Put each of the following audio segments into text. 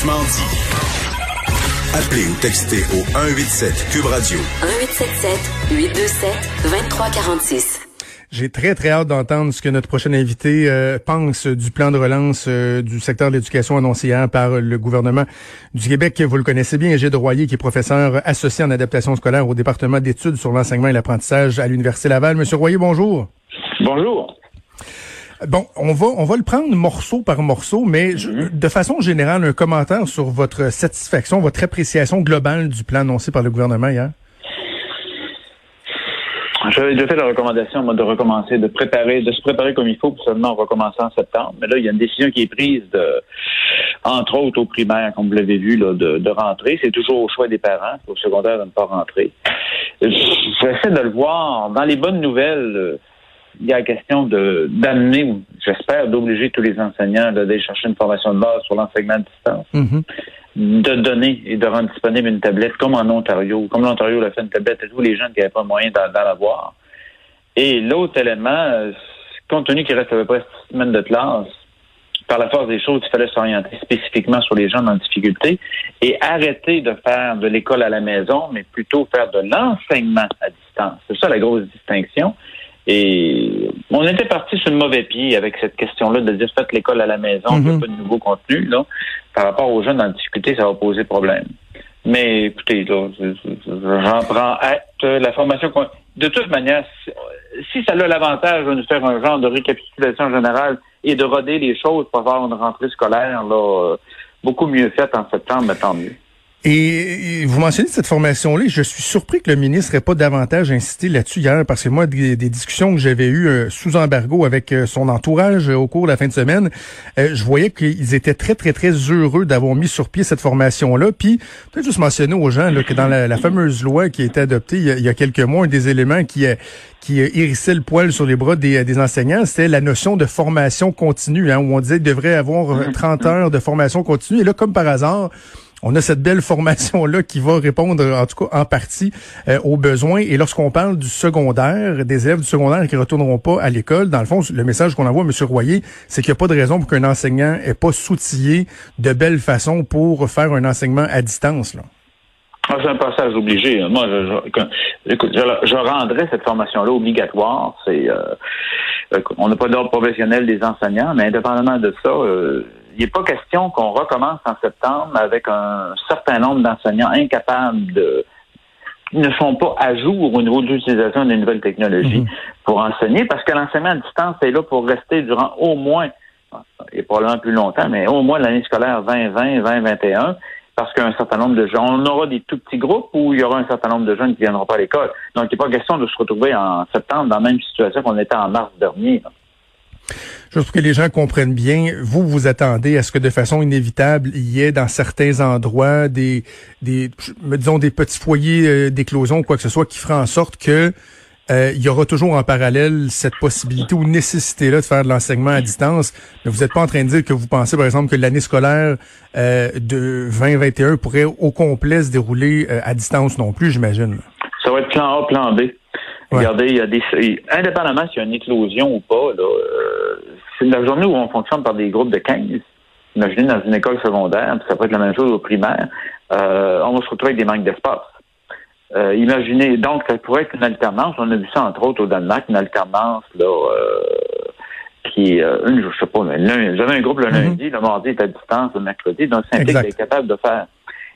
Franchement dit. Appelez ou textez au 187 Cube Radio. 1877 827 2346. J'ai très, très hâte d'entendre ce que notre prochain invité euh, pense du plan de relance euh, du secteur de l'éducation annoncé hier par le gouvernement du Québec. Vous le connaissez bien, Gilles Royer, qui est professeur associé en adaptation scolaire au département d'études sur l'enseignement et l'apprentissage à l'Université Laval. Monsieur Royer, bonjour. Bonjour. Bon, on va on va le prendre morceau par morceau, mais Mhm. de façon générale, un commentaire sur votre satisfaction, votre appréciation globale du plan annoncé par le gouvernement hier. J'avais déjà fait la recommandation moi, de recommencer, de préparer, de se préparer comme il faut pour seulement recommencer en septembre. Mais là, il y a une décision qui est prise de, entre autres au primaire, comme vous l'avez vu, là, de, de rentrer. C'est toujours au choix des parents, au secondaire de ne pas rentrer. J'essaie de le voir. Dans les bonnes nouvelles, euh, il y a la question de d'amener, j'espère, d'obliger tous les enseignants d'aller chercher une formation de base sur l'enseignement à distance. Mhm. de donner et de rendre disponible une tablette comme en Ontario, comme l'Ontario l'a fait une tablette à tous les jeunes qui n'avaient pas moyen d'en avoir. Et l'autre élément, euh, compte tenu qu'il reste à peu près six semaines de classe, par la force des choses, il fallait s'orienter spécifiquement sur les jeunes en difficulté et arrêter de faire de l'école à la maison, mais plutôt faire de l'enseignement à distance. C'est ça la grosse distinction. Et on était parti sur le mauvais pied avec cette question-là de dire faites l'école à la maison, il n'y a Mhm. pas de nouveau contenu. Là. Par rapport aux jeunes en difficulté, ça va poser problème. Mais écoutez, j'en prends acte. La formation, de toute manière, si, si ça a l'avantage de nous faire un genre de récapitulation générale et de roder les choses pour avoir une rentrée scolaire là, euh, beaucoup mieux faite en septembre, mais tant mieux. Et, et vous mentionnez cette formation-là. Je suis surpris que le ministre n'ait pas davantage insisté là-dessus hier, parce que moi, des, des discussions que j'avais eues euh, sous embargo avec euh, son entourage euh, au cours de la fin de semaine, je voyais qu'ils étaient très, très, très heureux d'avoir mis sur pied cette formation-là. Puis, peut-être juste mentionner aux gens là, que dans la, la fameuse loi qui a été adoptée il y a, il y a quelques mois, un des éléments qui, qui hérissait le poil sur les bras des, des enseignants, c'était la notion de formation continue, hein, où on disait qu'il devrait avoir euh, 30 heures de formation continue. Et là, comme par hasard, on a cette belle formation-là qui va répondre, en tout cas en partie, euh, aux besoins. Et lorsqu'on parle du secondaire, des élèves du secondaire qui retourneront pas à l'école, dans le fond, le message qu'on envoie à M. Royer, c'est qu'il n'y a pas de raison pour qu'un enseignant ait pas soutillé de belle façon pour faire un enseignement à distance. Là. Ah, c'est un passage obligé. Moi, je, écoute, je, je rendrais cette formation-là obligatoire. C'est, euh, on n'a pas d'ordre professionnel des enseignants, mais indépendamment de ça, euh, il n'est pas question qu'on recommence en septembre avec un certain nombre d'enseignants incapables de qui ne sont pas à jour au niveau de l'utilisation des nouvelles technologies pour enseigner, parce que l'enseignement à distance est là pour rester durant au moins, et probablement plus longtemps, mais au moins l'année scolaire 2020, 2021, parce qu'un certain nombre de jeunes, on aura des tout petits groupes où il y aura un certain nombre de jeunes qui ne viendront pas à l'école. Donc, il n'est pas question de se retrouver en septembre dans la même situation qu'on était en mars dernier. là. Juste pour que les gens comprennent bien, vous vous attendez à ce que de façon inévitable, il y ait dans certains endroits des, des disons des petits foyers euh, d'éclosion ou quoi que ce soit qui fera en sorte que euh, il y aura toujours en parallèle cette possibilité ou nécessité-là de faire de l'enseignement à distance. Mais vous n'êtes pas en train de dire que vous pensez, par exemple, que l'année scolaire euh, de 2021 pourrait au complet se dérouler euh, à distance non plus, j'imagine. Ça va être plan A, plan B. Ouais. Regardez, il y a des indépendamment s'il y a une éclosion ou pas, là, euh, c'est la journée où on fonctionne par des groupes de 15. Imaginez dans une école secondaire, puis ça peut être la même chose au primaire, euh, on va se retrouver avec des manques d'espace. Euh, imaginez, donc ça pourrait être une alternance. On a vu ça entre autres au Danemark, une alternance là euh, qui, euh, une, je sais pas, lundi, j'avais un groupe le lundi, le mardi est à distance, le mercredi, donc c'est Exact. d'être capable de faire.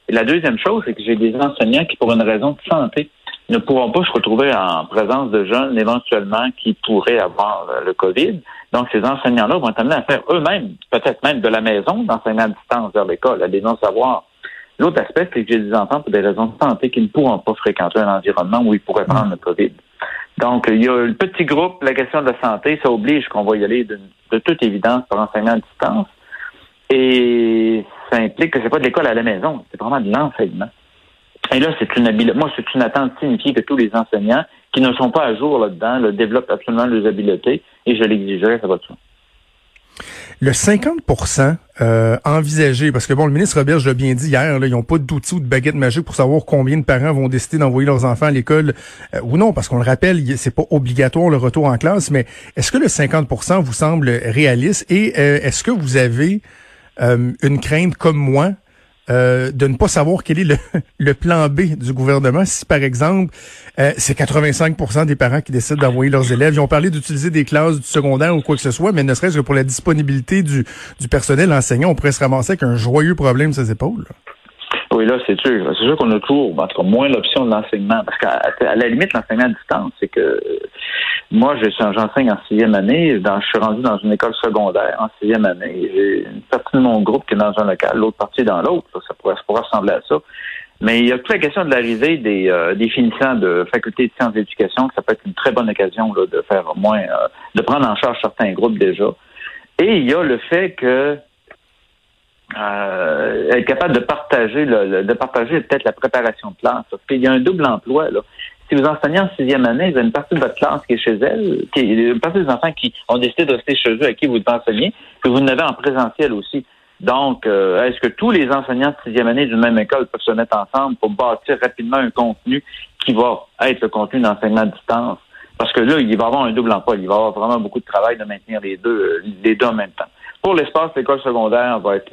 Et la deuxième chose, c'est que j'ai des enseignants qui, pour une raison de santé, ne pourront pas se retrouver en présence de jeunes éventuellement qui pourraient avoir euh, le COVID. Donc, ces enseignants-là vont être amenés à faire eux-mêmes, peut-être même de la maison, d'enseignement à distance vers l'école, à des non-savoirs. L'autre aspect, c'est que j'ai des enfants pour des raisons de santé qui ne pourront pas fréquenter un environnement où ils pourraient prendre le COVID. Donc, il y a le petit groupe, la question de la santé, ça oblige qu'on va y aller de, de toute évidence par enseignement à distance. Et ça implique que c'est pas de l'école à la maison, c'est vraiment de l'enseignement. Et là, c'est une habileté. Moi, c'est une attente signifiée que tous les enseignants qui ne sont pas à jour là-dedans le développent absolument leurs habiletés et je l'exigerai, ça va de soi. Le 50% euh, envisagé, parce que bon, le ministre Roberge l'a bien dit hier, là, ils n'ont pas d'outils ou de baguette magique pour savoir combien de parents vont décider d'envoyer leurs enfants à l'école euh, ou non, parce qu'on le rappelle, c'est pas obligatoire le retour en classe, mais est-ce que le 50% vous semble réaliste? Et euh, est-ce que vous avez euh, une crainte comme moi euh, de ne pas savoir quel est le, plan B du gouvernement. Si, par exemple, euh, c'est 85% des parents qui décident d'envoyer leurs élèves. Ils ont parlé d'utiliser des classes du secondaire ou quoi que ce soit, mais ne serait-ce que pour la disponibilité du, du personnel enseignant, on pourrait se ramasser avec un joyeux problème sur ses épaules. Oui, là, c'est sûr. C'est sûr qu'on a toujours, en tout moins l'option de l'enseignement. Parce qu'à la limite, l'enseignement à distance, c'est que moi, j'enseigne en sixième année. Je suis rendu dans une école secondaire en sixième année. J'ai une partie de mon groupe qui est dans un local, l'autre partie dans l'autre. Ça pourrait, ressembler à ça. Mais il y a toute la question de l'arrivée des, euh, finissants de faculté de sciences d'éducation, que ça peut être une très bonne occasion là, de faire moins, euh, de prendre en charge certains groupes déjà. Et il y a le fait que euh, être capable de partager de partager peut-être la préparation de classe. Parce qu'il y a un double emploi. Là. Si vous enseignez en sixième année, vous avez une partie de votre classe qui est chez elle, qui une partie des enfants qui ont décidé de rester chez eux, à qui vous enseignez, puis vous en avez en présentiel aussi. Donc, euh, est-ce que tous les enseignants de sixième année d'une même école peuvent se mettre ensemble pour bâtir rapidement un contenu qui va être le contenu d'enseignement à distance? Parce que là, il va y avoir un double emploi. Il va y avoir vraiment beaucoup de travail de maintenir les deux, euh, les deux en même temps. Pour l'espace, l'école secondaire va être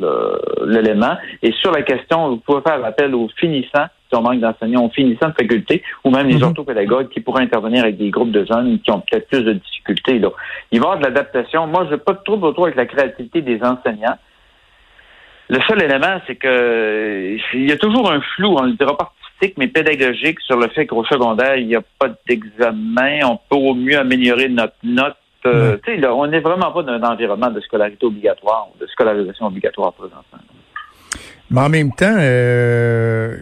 l'élément. Et sur la question, vous pouvez faire appel aux finissants, si on manque d'enseignants, aux finissants de faculté, ou même les mhm. orthopédagogues qui pourraient intervenir avec des groupes de jeunes qui ont peut-être plus de difficultés. Là. Il va y avoir de l'adaptation. Moi, je n'ai pas de trouble autour avec la créativité des enseignants. Le seul élément, c'est que il y a toujours un flou, on ne le dira pas artistique, mais pédagogique sur le fait qu'au secondaire, il n'y a pas d'examen. On peut au mieux améliorer notre note euh, on n'est vraiment pas dans un environnement de scolarité obligatoire ou de scolarisation obligatoire présentement. Mais en même temps, euh,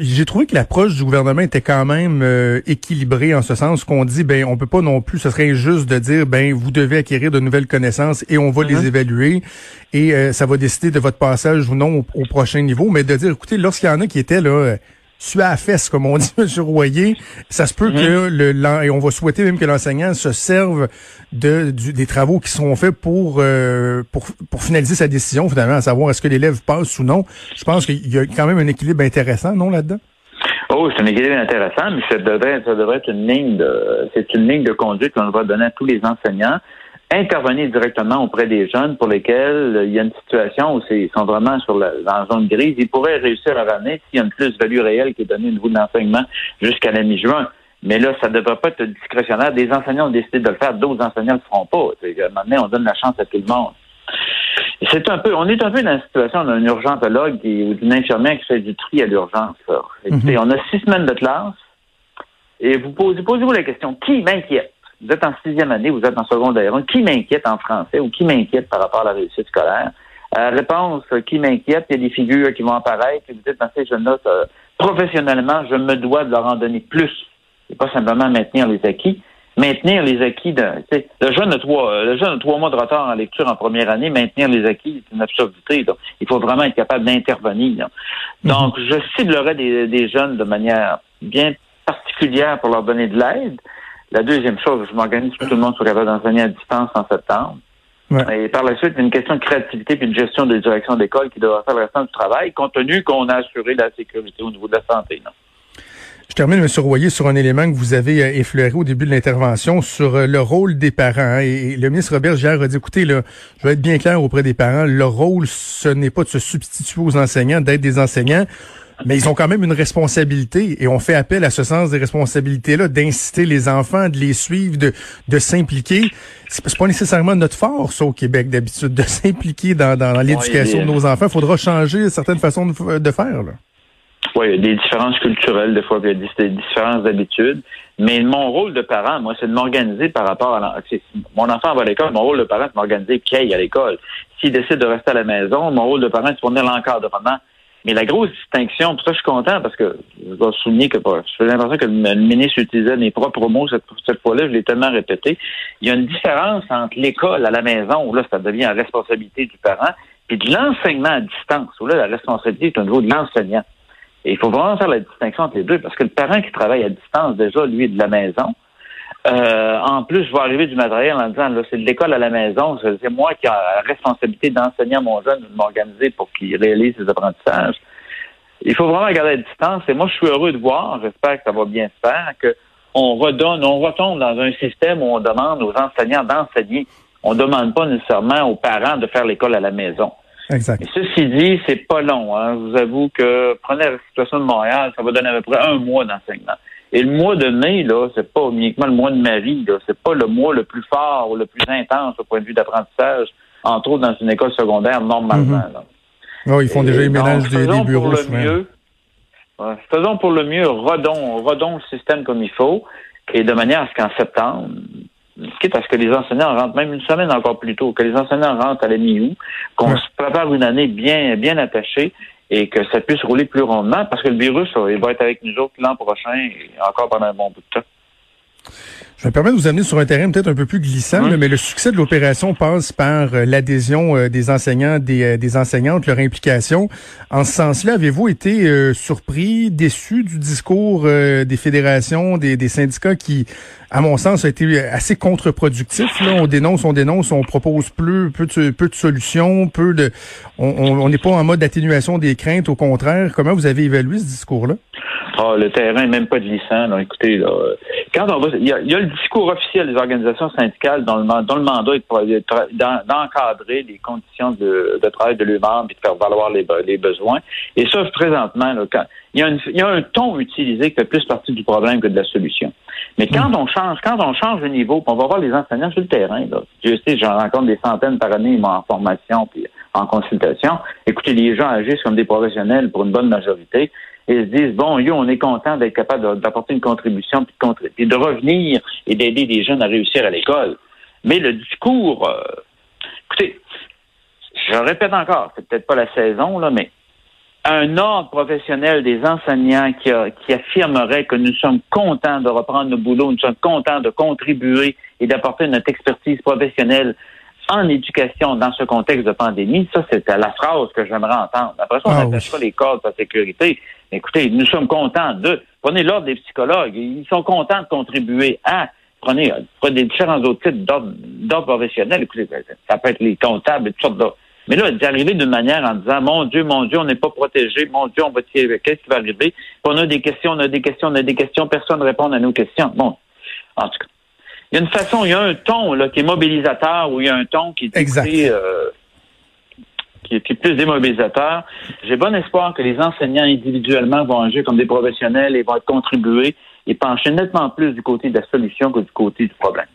j'ai trouvé que l'approche du gouvernement était quand même euh, équilibrée en ce sens qu'on dit ben on peut pas non plus ce serait injuste de dire ben vous devez acquérir de nouvelles connaisses et on va les mm-hmm. évaluer et ça va décider de votre passage ou non au, au prochain niveau mais de dire écoutez lorsqu'il y en a qui étaient là tu à la fesse, comme on dit, M. Royer. Ça se peut que mhm. le et on va souhaiter même que l'enseignant se serve de des travaux qui seront faits pour, euh, pour pour finaliser sa décision finalement, à savoir est-ce que l'élève passe ou non. Je pense qu'il y a quand même un équilibre intéressant, non là-dedans? Oh, c'est un équilibre intéressant, mais ça devrait, ça devrait être une ligne de, c'est une ligne de conduite qu'on va donner à tous les enseignants intervenir directement auprès des jeunes pour lesquels il y a une situation où ils sont vraiment sur la, dans la zone grise. Ils pourraient réussir leur année s'il y a une plus-value réelle qui est donnée au niveau de l'enseignement jusqu'à la mi-juin. Mais là, ça ne devrait pas être discrétionnaire. Des enseignants ont décidé de le faire, d'autres enseignants ne le feront pas. Maintenant, on donne la chance à tout le monde. C'est un peu, on est un peu dans la situation d'un urgentologue ou d'une infirmière qui fait du tri à l'urgence. Mhm. On a six semaines de classe et vous posez, posez-vous la question, qui m'inquiète? Vous êtes en sixième année, vous êtes en secondaire qui m'inquiète en français ou qui m'inquiète par rapport à la réussite scolaire? Euh, réponse, euh, qui m'inquiète, il y a des figures qui vont apparaître, et vous dites, dans ces jeunes-là, professionnellement, je me dois de leur en donner plus. Et pas simplement maintenir les acquis. Maintenir les acquis de, le jeune a trois, euh, le jeune a trois mois de retard en lecture en première année, maintenir les acquis, c'est une absurdité. Il faut vraiment être capable d'intervenir. Mhm. Donc, je ciblerai des, des jeunes de manière bien particulière pour leur donner de l'aide. La deuxième chose, je m'organise pour que tout le monde soit capable d'enseigner à distance en septembre. Et par la suite, une question de créativité et de gestion de direction d'école qui devra faire le restant du travail, compte tenu qu'on a assuré la sécurité au niveau de la santé. Je termine, M. Royer, sur un élément que vous avez euh, effleuré au début de l'intervention sur euh, le rôle des parents. Hein. Et le ministre Robert Gérard a dit, écoutez, là, je vais être bien clair auprès des parents, leur rôle, ce n'est pas de se substituer aux enseignants, d'être des enseignants mais ils ont quand même une responsabilité et on fait appel à ce sens des responsabilités-là, d'inciter les enfants, de les suivre, de, de s'impliquer. C'est pas nécessairement notre force au Québec d'habitude, de s'impliquer dans, dans, l'éducation de nos enfants. Il faudra changer certaines façons de, de faire. Là. Oui, il y a des différences culturelles, des fois, il y a des, différences d'habitude. Mais mon rôle de parent, moi, c'est de m'organiser par rapport à... Mon enfant va à l'école, mon rôle de parent, c'est de m'organiser qu'il aille à l'école. S'il décide de rester à la maison, mon rôle de parent, c'est de fournir l'encadrement mais la grosse distinction, pour ça je suis content parce que je dois souligner que j'ai l'impression que le ministre utilisait mes propres mots cette, cette fois-là, je l'ai tellement répété. Il y a une différence entre l'école à la maison, où là, ça devient la responsabilité du parent, puis de l'enseignement à distance, où là, la responsabilité est au niveau de l'enseignant. Et il faut vraiment faire la distinction entre les deux, parce que le parent qui travaille à distance, déjà, lui, est de la maison, euh, en plus, je vais arriver du matériel en disant, là, c'est de l'école à la maison. C'est moi qui ai la responsabilité d'enseigner à mon jeune, de m'organiser pour qu'il réalise ses apprentissages. Il faut vraiment garder la distance. Et moi, je suis heureux de voir, j'espère que ça va bien se faire, qu'on redonne, on retombe dans un système où on demande aux enseignants d'enseigner. On ne demande pas nécessairement aux parents de faire l'école à la maison. Exact. Et ceci dit, c'est pas long. Hein. Je vous avoue que prenez la situation de Montréal, ça va donner à peu près un mois d'enseignement. Et le mois de mai, là, c'est pas uniquement le mois de Marie, là, c'est pas le mois le plus fort ou le plus intense au point de vue d'apprentissage, entre autres dans une école secondaire normalement. là. Oh, ils font déjà les ménages des, des, bureaux. Pour le mieux, faisons pour le mieux, rodons, rodons le système comme il faut, et de manière à ce qu'en septembre, quitte à ce que les enseignants rentrent même une semaine encore plus tôt, que les enseignants rentrent à la mi-août, qu'on se prépare une année bien, bien attachée et que ça puisse rouler plus rondement parce que le virus, il va être avec nous autres l'an prochain et encore pendant un bon bout de temps. Je me permets de vous amener sur un terrain peut-être un peu plus glissant, mais le succès de l'opération passe par euh, l'adhésion euh, des enseignants, des, euh, des, enseignantes, leur implication. En ce sens-là, avez-vous été surpris, déçu du discours des fédérations, des, des, syndicats qui, à mon sens, a été assez contre-productif? Là, on dénonce, on dénonce, on propose peu, peu de, peu de solutions, peu de, on n'est pas en mode d'atténuation des craintes. Au contraire, comment vous avez évalué ce discours-là? Ah, le terrain, même pas glissant. Là. Écoutez, là, quand on va, il y, a, le discours officiel des organisations syndicales dont le, dont le mandat est d'encadrer les conditions de, de travail de l'humain et de faire valoir les, les besoins. Et ça, présentement, là, quand, il, y a il y a un ton utilisé qui fait plus partie du problème que de la solution. Mais quand on change, quand on change de niveau, on va voir les enseignants sur le terrain. Là. Je sais, j'en rencontre des centaines par année en formation puis en consultation. Écoutez, les gens agissent comme des professionnels pour une bonne majorité et se disent bon, yo, on est content d'être capable d'apporter une contribution puis de, revenir et d'aider les jeunes à réussir à l'école. Mais le discours, euh, écoutez, je répète encore, c'est peut-être pas la saison là, mais un ordre professionnel des enseignants qui, qui affirmerait que nous sommes contents de reprendre nos boulots, nous sommes contents de contribuer et d'apporter notre expertise professionnelle en éducation dans ce contexte de pandémie, ça, c'est la phrase que j'aimerais entendre. Après ça, on n'attache pas les cordes de sécurité. Écoutez, nous sommes contents de. Prenez l'ordre des psychologues. Ils sont contents de contribuer à. Prenez, prenez différents autres types d'ordre professionnels. Écoutez, ça peut être les comptables et toutes sortes d'autres. Mais là, d'arriver d'une manière en disant Mon Dieu, mon Dieu, on n'est pas protégé, mon Dieu, on va tirer, qu'est-ce qui va arriver? Puis on a des questions, on a des questions, on a des questions, personne ne répond à nos questions. Bon, en tout cas. Il y a une façon, il y a un ton là, qui est mobilisateur ou il y a un ton qui est euh, qui est plus démobilisateur. J'ai bon espoir que les enseignants individuellement vont agir comme des professionnels et vont contribuer et pencher nettement plus du côté de la solution que du côté du problème.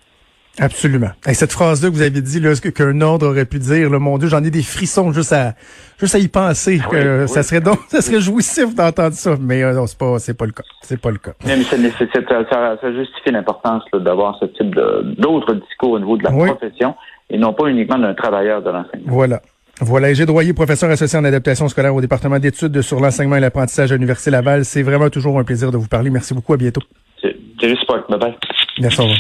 Absolument. Et cette phrase-là que vous avez dit, là, qu'un ordre aurait pu dire, là, mon Dieu, j'en ai des frissons juste à, juste à y penser. Ah que ça serait donc, ça serait jouissif d'entendre ça, mais euh, non, c'est pas, c'est pas le cas. C'est pas le cas. Mais, ça, ça, ça, justifie l'importance d'avoir ce type d'autres discours au niveau de la profession et non pas uniquement d'un travailleur de l'enseignement. Voilà. Voilà, j'ai Droyer, professeur associé en adaptation scolaire au département d'études sur l'enseignement et l'apprentissage à l'Université Laval. C'est vraiment toujours un plaisir de vous parler. Merci beaucoup. À bientôt. C'est juste pas. Bye bye. Merci. Au revoir.